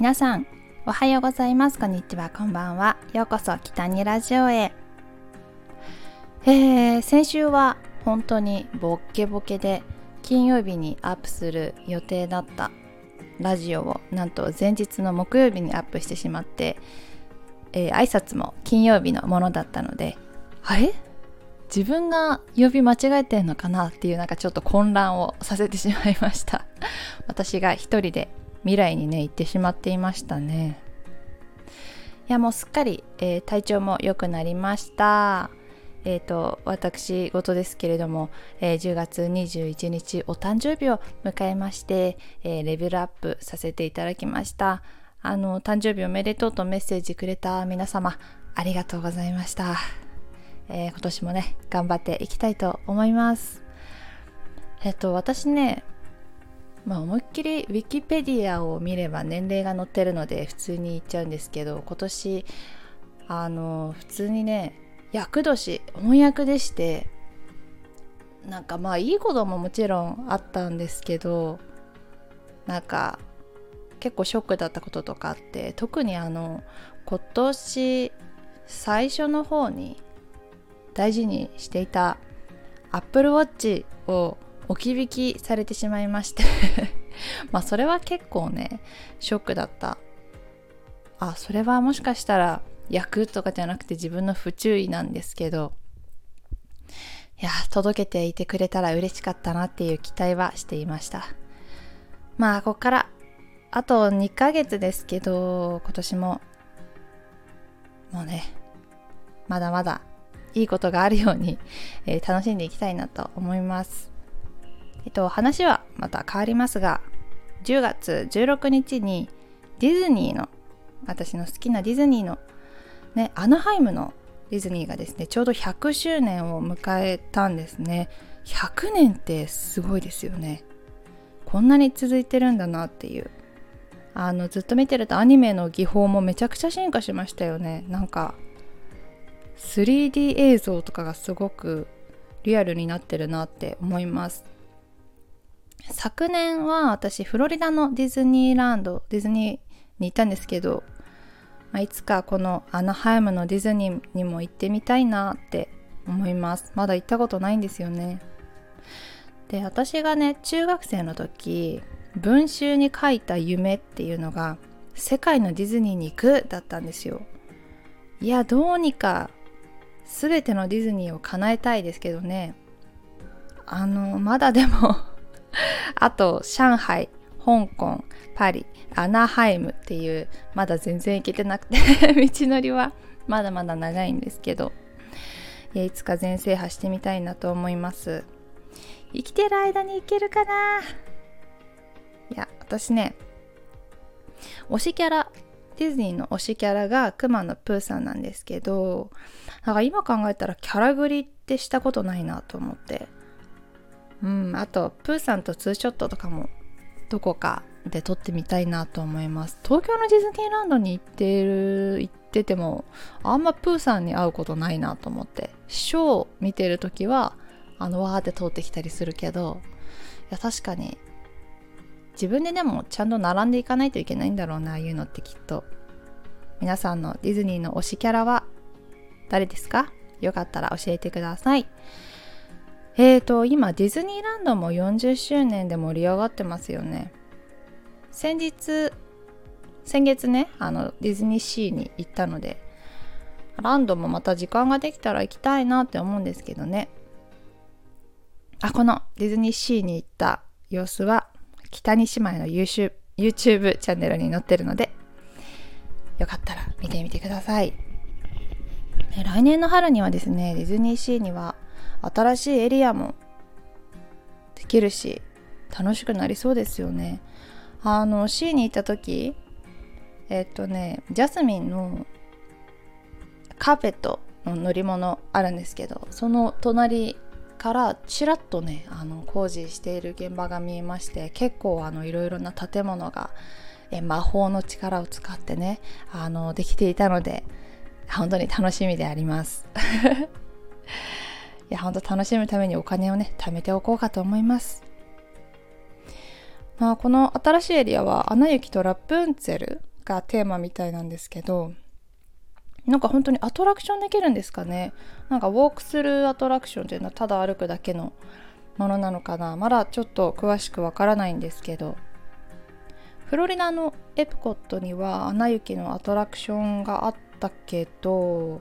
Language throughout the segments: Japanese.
皆さんおはようございます。こんにちは。こんばんは。ようこそ北にラジオへ。えー、先週は本当にボッケボケで金曜日にアップする予定だったラジオをなんと前日の木曜日にアップしてしまって、えー、挨拶も金曜日のものだったのであれ？自分が曜日間違えてんのかなっていうなんかちょっと混乱をさせてしまいました。私が一人で未来にね行ってしまっていましたね。いやもうすっかり、えー、体調も良くなりました。えっ、ー、と私事ですけれども、えー、10月21日お誕生日を迎えまして、えレベルアップさせていただきました。あの誕生日おめでとうとメッセージくれた皆様ありがとうございました、え今年もね頑張っていきたいと思います。えっ、と私ねまあ思いっきりウィキペディアを見れば年齢が載ってるので普通に言っちゃうんですけど今年あの普通にね厄年翻訳でしてなんかまあいいことももちろんあったんですけどなんか結構ショックだったこととかあって特にあの今年最初の方に大事にしていた Apple Watch を置き引きされてしまいまして。まあそれは結構ねショックだった。あそれはもしかしたら役とかじゃなくて自分の不注意なんですけど。いや届けていてくれたら嬉しかったなっていう期待はしていました。まあここからあと2ヶ月ですけど今年も。もうねまだまだいいことがあるように、えー、楽しんでいきたいなと思います。えっと、話はまた変わりますが10月16日にディズニーの私の好きなディズニーのねアナハイムのディズニーがですねちょうど100周年を迎えたんですね。100年ってすごいですよね。こんなに続いてるんだなっていう。あのずっと見てるとアニメの技法もめちゃくちゃ進化しましたよね。なんか 3D 映像とかがすごくリアルになってるなって思います。昨年は私フロリダのディズニーランドディズニーに行ったんですけど、まあ、いつかこのアナハイムのディズニーにも行ってみたいなって思います。まだ行ったことないんですよね。で私がね中学生の時文集に書いた夢っていうのが世界のディズニーに行くだったんですよ。いやどうにか全てのディズニーを叶えたいですけどね。あのまだでも あと上海香港パリアナハイムっていうまだ全然行けてなくて 道のりはまだまだ長いんですけどいいつか全制覇してみたいなと思います。生きてる間に行けるかな？いや私ね推しキャラディズニーの推しキャラがくまのプーさんなんですけどなんか今考えたらキャラグリってしたことないなと思って。うん、あとプーさんとツーショットとかもどこかで撮ってみたいなと思います。東京のディズニーランドに行ってる行っててもあんまプーさんに会うことないなと思って。ショー見てる時はあのわーって通ってきたりするけどいや確かに自分ででもちゃんと並んでいかないといけないんだろうなああいうのってきっと。皆さんのディズニーの推しキャラは誰ですか？よかったら教えてください。えーと今ディズニーランドも40周年で盛り上がってますよね。先日先月ねあのディズニーシーに行ったのでランドもまた時間ができたら行きたいなって思うんですけどね。あこのディズニーシーに行った様子は北に姉妹の YouTube, YouTube チャンネルに載ってるのでよかったら見てみてください。来年の春にはですねディズニーシーには新しいエリアもできるし楽しくなりそうですよね。あの C に行った時えっとねジャスミンのカーペットの乗り物あるんですけどその隣からちらっとねあの工事している現場が見えまして結構あのいろいろな建物がえ魔法の力を使ってねあのできていたので本当に楽しみであります。いや、ほんと楽しむためにお金をね、貯めておこうかと思います。まあ、この新しいエリアは、アナ雪とラプンツェルがテーマみたいなんですけどなんか本当にアトラクションできるんですかね。なんかウォークスルーアトラクションっていうのはただ歩くだけのものなのかな。まだちょっと詳しくわからないんですけど。フロリダのエプコットにはアナ雪のアトラクションがあったけど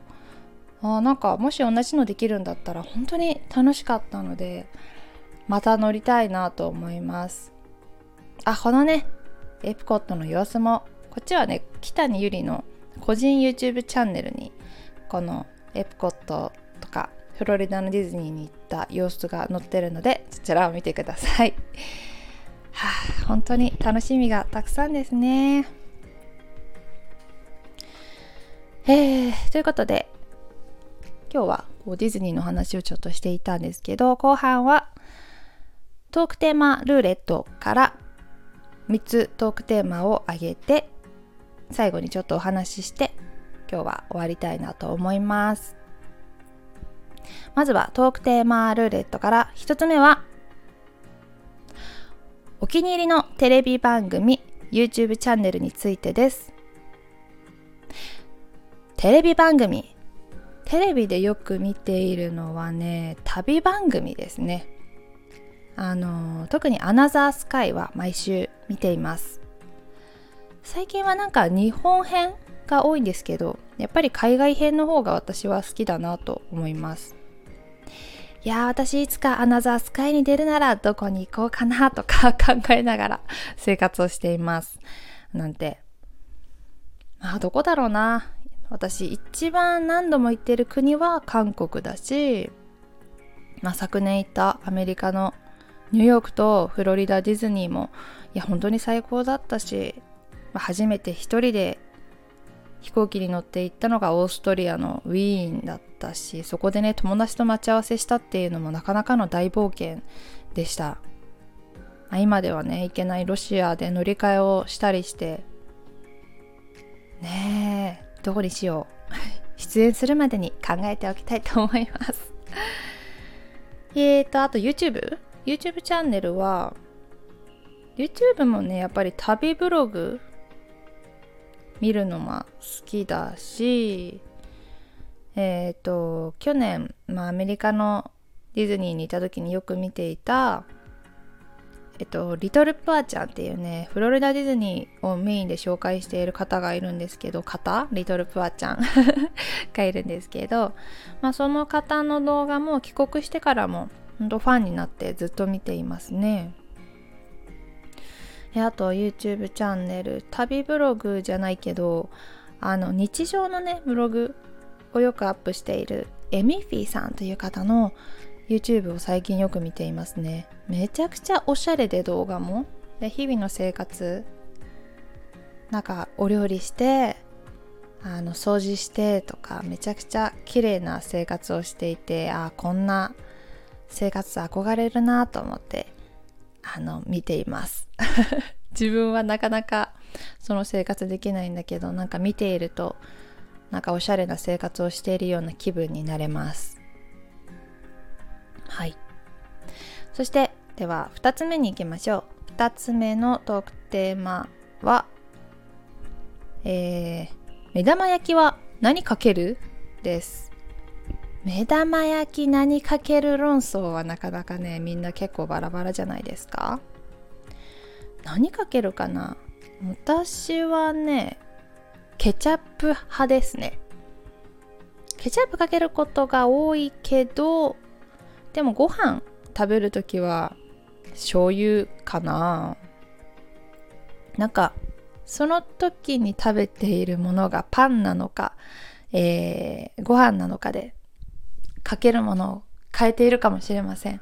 あなんかもし同じのできるんだったら本当に楽しかったのでまた乗りたいなと思いますあこのねエプコットの様子もこっちはね北にゆりの個人 YouTube チャンネルにこのエプコットとかフロリダのディズニーに行った様子が載ってるのでそちらを見てください。はあ、本当に楽しみがたくさんですね。えー、ということで今日はこうディズニーの話をちょっとしていたんですけど後半はトークテーマルーレットから3つトークテーマを挙げて最後にちょっとお話しして今日は終わりたいなと思います。まずはトークテーマルーレットから1つ目はお気に入りのテレビ番組 YouTube チャンネルについてです。テレビ番組テレビでよく見ているのはね旅番組ですね。あの特にアナザースカイは毎週見ています。最近はなんか日本編が多いんですけどやっぱり海外編の方が私は好きだなと思います。いや私いつかアナザースカイに出るならどこに行こうかなとか 考えながら生活をしています。なんて。まあどこだろうな。私一番何度も行ってる国は韓国だし、まあ、昨年行ったアメリカのニューヨークとフロリダディズニーもいや本当に最高だったしま初めて一人で飛行機に乗って行ったのがオーストリアのウィーンだったしそこでね友達と待ち合わせしたっていうのもなかなかの大冒険でした、ま、今ではね行けないロシアで乗り換えをしたりしてねえ。どこにしよう。出演するまでに考えておきたいと思います。えーとあと YouTube YouTube チャンネルは YouTube もねやっぱり旅ブログ見るのも好きだしえっ、ー、と去年、まあ、アメリカのディズニーにいた時によく見ていたえっと、リトルプアちゃんっていうね、フロリダディズニーをメインで紹介している方がいるんですけど、方？リトルプアちゃんがいるんですけど、まあ、その方の動画も帰国してからも、ほんとファンになってずっと見ていますね。あと YouTube チャンネル旅ブログじゃないけどあの日常のねブログをよくアップしているエミフィーさんという方の YouTube を最近よく見ていますね。めちゃくちゃおしゃれで動画も。で日々の生活なんかお料理してあの掃除してとかめちゃくちゃ綺麗な生活をしていてあこんな生活憧れるなと思ってあの見ています。自分はなかなかその生活できないんだけどなんか見ているとなんかおしゃれな生活をしているような気分になれます。はい。そしてでは2つ目に行きましょう。2つ目のトークテーマはえー、目玉焼きは何かける？です。目玉焼き何かける論争はなかなかねみんな結構バラバラじゃないですか？何かけるかな？私はねケチャップ派ですね。ケチャップかけることが多いけどでもご飯食べるときは醤油かな。なんかその時に食べているものがパンなのか、えー、ご飯なのかでかけるものを変えているかもしれません。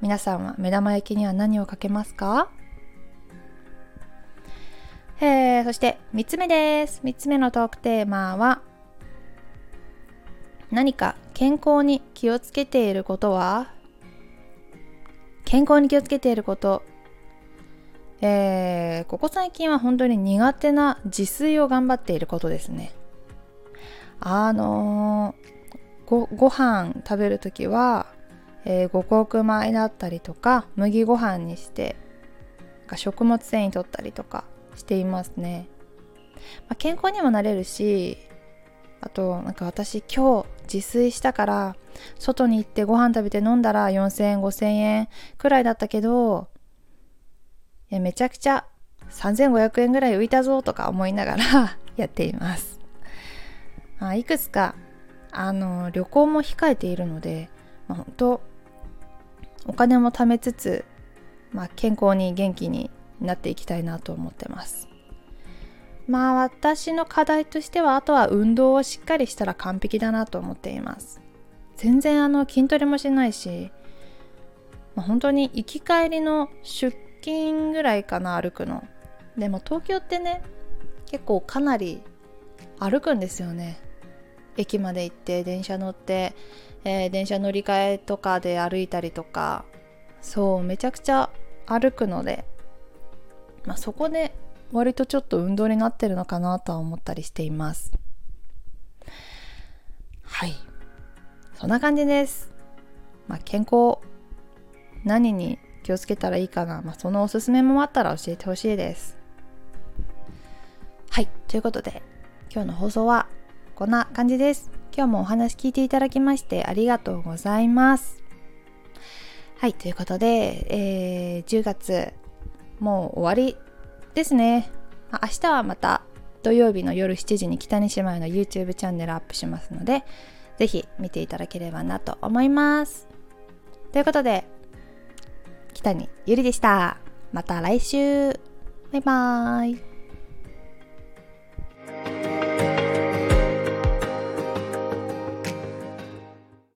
皆さんは目玉焼きには何をかけますか？えー、そして3つ目です。3つ目のトークテーマは何か健康に気をつけていることは？健康に気をつけていること。えー、ここ最近は本当に苦手な自炊を頑張っていることですね。あのー、ごご飯食べる時は、えー、五穀米だったりとか麦ご飯にして食物繊維取ったりとかしていますね。まあ、健康にもなれるしあとなんか私今日自炊したから外に行ってご飯食べて飲んだら4000円5000円くらいだったけどいやめちゃくちゃ3500円ぐらい浮いたぞとか思いながら やっています、まあ、いくつかあの旅行も控えているので、まあ、本当お金も貯めつつ、まあ、健康に元気になっていきたいなと思ってます。まあ私の課題としてはあとは運動をしっかりしたら完璧だなと思っています。全然あの筋トレもしないし、まあ、本当に行き帰りの出勤ぐらいかな歩くの。でも東京ってね結構かなり歩くんですよね。駅まで行って電車乗って、えー、電車乗り換えとかで歩いたりとか。そうめちゃくちゃ歩くので、まあ、そこで割とちょっと運動になってるのかなとは思ったりしています。はい。そんな感じです。まあ健康何に気をつけたらいいかな、まあ、そのおすすめもあったら教えてほしいです。はい。ということで今日の放送はこんな感じです。今日もお話聞いていただきましてありがとうございます。はい。ということで、えー、10月もう終わりですね。明日はまた土曜日の夜7時に北西前の YouTube チャンネルアップしますので、ぜひ見ていただければなと思います。ということで、北にゆりでした。また来週。バイバーイ。